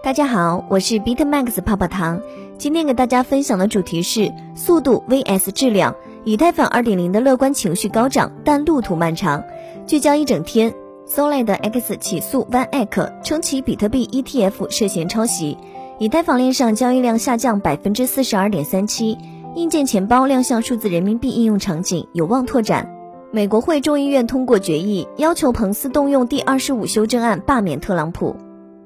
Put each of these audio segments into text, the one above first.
大家好，我是 Bitmax 泡泡糖。今天给大家分享的主题是速度 vs 质量。以太坊2.0的乐观情绪高涨，但路途漫长。聚焦一整天，Solid X 起诉 OneX，称其比特币 ETF 涉嫌抄袭。以太坊链上交易量下降百分之四十二点三七。硬件钱包亮相数字人民币应用场景，有望拓展。美国会众议院通过决议，要求彭斯动用第二十五修正案罢免特朗普。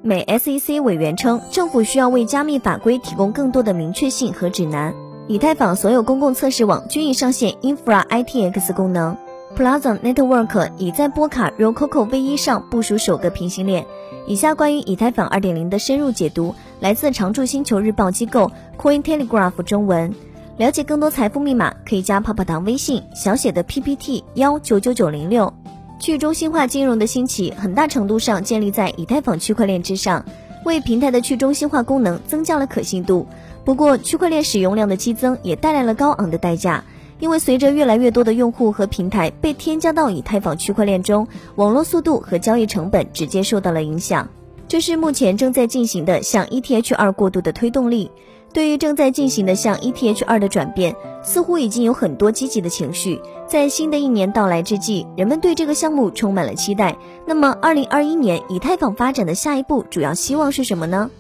美 SEC 委员称，政府需要为加密法规提供更多的明确性和指南。以太坊所有公共测试网均已上线 Infra ITX 功能。Plaza Network 已在波卡 Rococo V1 上部署首个平行链。以下关于以太坊2.0的深入解读，来自常驻星球日报机构 Cointelegraph 中文。了解更多财富密码，可以加泡泡糖微信小写的 PPT 幺九九九零六。去中心化金融的兴起，很大程度上建立在以太坊区块链之上，为平台的去中心化功能增加了可信度。不过，区块链使用量的激增也带来了高昂的代价，因为随着越来越多的用户和平台被添加到以太坊区块链中，网络速度和交易成本直接受到了影响。这是目前正在进行的向 ETH2 过渡的推动力。对于正在进行的向 ETH2 的转变，似乎已经有很多积极的情绪。在新的一年到来之际，人们对这个项目充满了期待。那么，二零二一年以太坊发展的下一步主要希望是什么呢？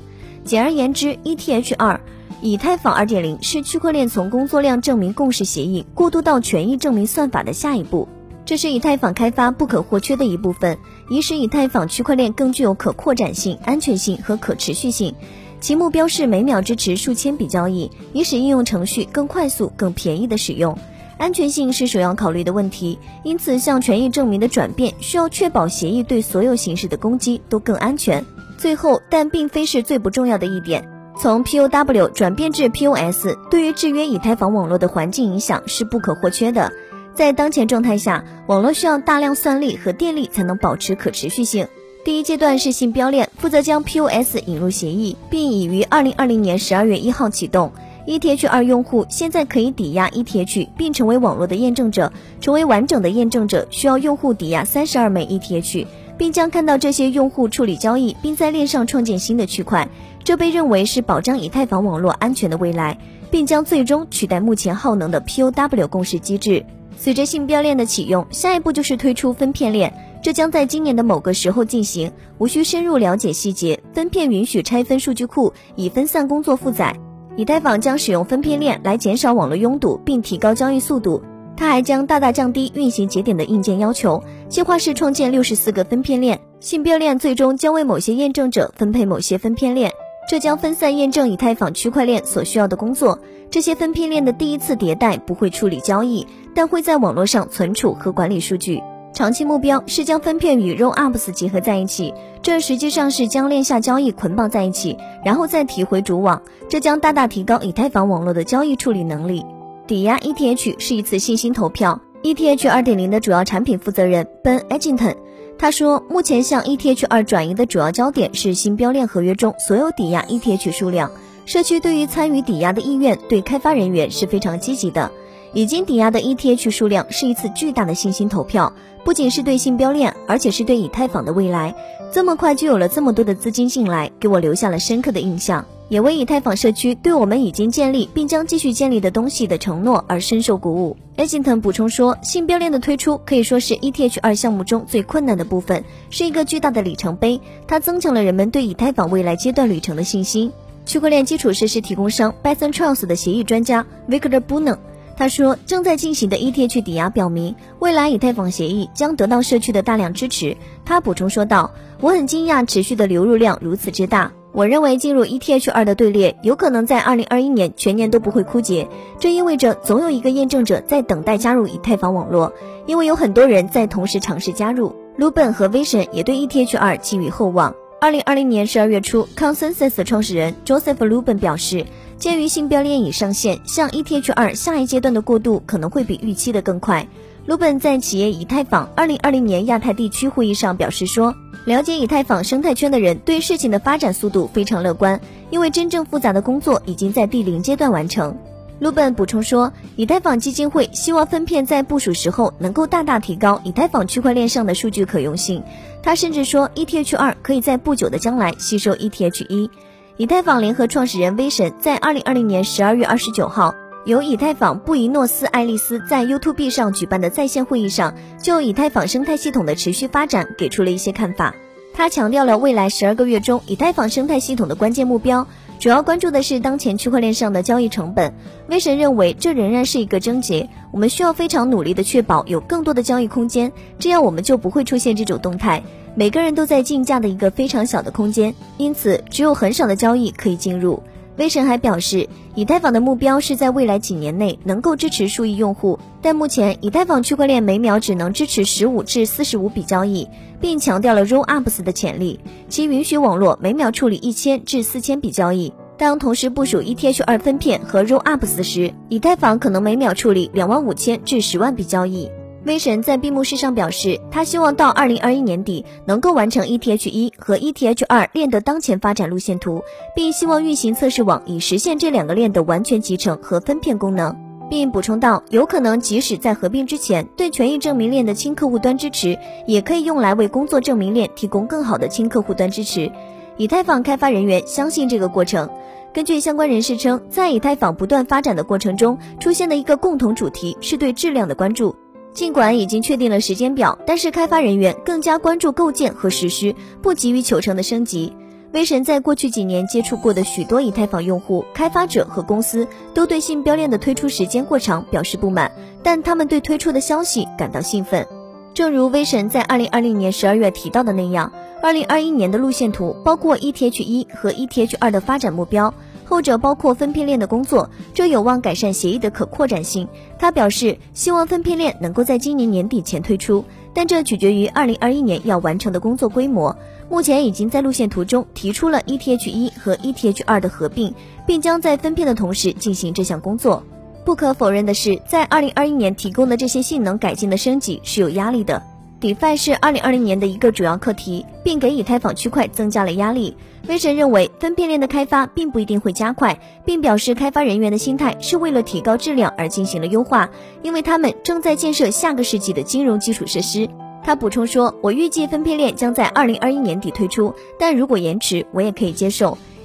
简而言之，ETH2 以太坊二点零是区块链从工作量证明共识协议过渡到权益证明算法的下一步。这是以太坊开发不可或缺的一部分，以使以太坊区块链更具有可扩展性、安全性和可持续性。其目标是每秒支持数千笔交易，以使应用程序更快速、更便宜的使用。安全性是首要考虑的问题，因此向权益证明的转变需要确保协议对所有形式的攻击都更安全。最后，但并非是最不重要的一点，从 POW 转变至 POS，对于制约以太坊网络的环境影响是不可或缺的。在当前状态下，网络需要大量算力和电力才能保持可持续性。第一阶段是信标链负责将 POS 引入协议，并已于二零二零年十二月一号启动。ETH 二用户现在可以抵押 ETH，并成为网络的验证者。成为完整的验证者，需要用户抵押三十二枚 ETH，并将看到这些用户处理交易，并在链上创建新的区块。这被认为是保障以太坊网络安全的未来，并将最终取代目前耗能的 POW 共识机制。随着信标链的启用，下一步就是推出分片链。这将在今年的某个时候进行，无需深入了解细节。分片允许拆分数据库，以分散工作负载。以太坊将使用分片链来减少网络拥堵，并提高交易速度。它还将大大降低运行节点的硬件要求。计划是创建六十四个分片链，信标链最终将为某些验证者分配某些分片链，这将分散验证以太坊区块链所需要的工作。这些分片链的第一次迭代不会处理交易，但会在网络上存储和管理数据。长期目标是将分片与 rollups 结合在一起，这实际上是将链下交易捆绑在一起，然后再提回主网，这将大大提高以太坊网络的交易处理能力。抵押 ETH 是一次信心投票。ETH 2.0的主要产品负责人 Ben Edginton 他说，目前向 ETH 2转移的主要焦点是新标链合约中所有抵押 ETH 数量。社区对于参与抵押的意愿对开发人员是非常积极的。已经抵押的 ETH 数量是一次巨大的信心投票，不仅是对信标链，而且是对以太坊的未来。这么快就有了这么多的资金进来，给我留下了深刻的印象，也为以太坊社区对我们已经建立并将继续建立的东西的承诺而深受鼓舞。a g i n t 补充说，信标链的推出可以说是 ETH 二项目中最困难的部分，是一个巨大的里程碑，它增强了人们对以太坊未来阶段旅程的信心。区块链基础设施提供商 Bison Trust 的协议专家 Victor b u n n 他说，正在进行的 ETH 抵押表明，未来以太坊协议将得到社区的大量支持。他补充说道：“我很惊讶，持续的流入量如此之大。我认为进入 ETH 二的队列有可能在2021年全年都不会枯竭。这意味着总有一个验证者在等待加入以太坊网络，因为有很多人在同时尝试加入。Luben 和 Vision 也对 ETH 二寄予厚望。2020年12月初，Consensus 创始人 Joseph Luben 表示。鉴于新标链已上线，向 ETH 二下一阶段的过渡可能会比预期的更快。鲁本在企业以太坊2020年亚太地区会议上表示说，了解以太坊生态圈的人对事情的发展速度非常乐观，因为真正复杂的工作已经在第零阶段完成。卢本补充说，以太坊基金会希望分片在部署时候能够大大提高以太坊区块链上的数据可用性。他甚至说，ETH 二可以在不久的将来吸收 ETH 一。以太坊联合创始人威神在二零二零年十二月二十九号，由以太坊布宜诺斯艾利斯在 YouTube 上举办的在线会议上，就以太坊生态系统的持续发展给出了一些看法。他强调了未来十二个月中以太坊生态系统的关键目标。主要关注的是当前区块链上的交易成本。威神认为这仍然是一个症结，我们需要非常努力的确保有更多的交易空间，这样我们就不会出现这种动态。每个人都在竞价的一个非常小的空间，因此只有很少的交易可以进入。威神还表示，以太坊的目标是在未来几年内能够支持数亿用户，但目前以太坊区块链每秒只能支持十五至四十五笔交易，并强调了 Rollups 的潜力，其允许网络每秒处理一千至四千笔交易。当同时部署 ETH 二分片和 Rollups 时，以太坊可能每秒处理两万五千至十万笔交易。威神在闭幕式上表示，他希望到二零二一年底能够完成 ETH 一和 ETH 二链的当前发展路线图，并希望运行测试网以实现这两个链的完全集成和分片功能，并补充道，有可能即使在合并之前，对权益证明链的轻客户端支持也可以用来为工作证明链提供更好的轻客户端支持。以太坊开发人员相信这个过程。根据相关人士称，在以太坊不断发展的过程中，出现的一个共同主题是对质量的关注。尽管已经确定了时间表，但是开发人员更加关注构建和实施，不急于求成的升级。威神在过去几年接触过的许多以太坊用户、开发者和公司，都对信标链的推出时间过长表示不满，但他们对推出的消息感到兴奋。正如威神在二零二零年十二月提到的那样。二零二一年的路线图包括 ETH 一和 ETH 二的发展目标，后者包括分片链的工作，这有望改善协议的可扩展性。他表示，希望分片链能够在今年年底前推出，但这取决于二零二一年要完成的工作规模。目前已经在路线图中提出了 ETH 一和 ETH 二的合并，并将在分片的同时进行这项工作。不可否认的是，在二零二一年提供的这些性能改进的升级是有压力的。DeFi 是二零二零年的一个主要课题，并给以太坊区块增加了压力。威神认为分片链的开发并不一定会加快，并表示开发人员的心态是为了提高质量而进行了优化，因为他们正在建设下个世纪的金融基础设施。他补充说：“我预计分片链将在二零二一年底推出，但如果延迟，我也可以接受。”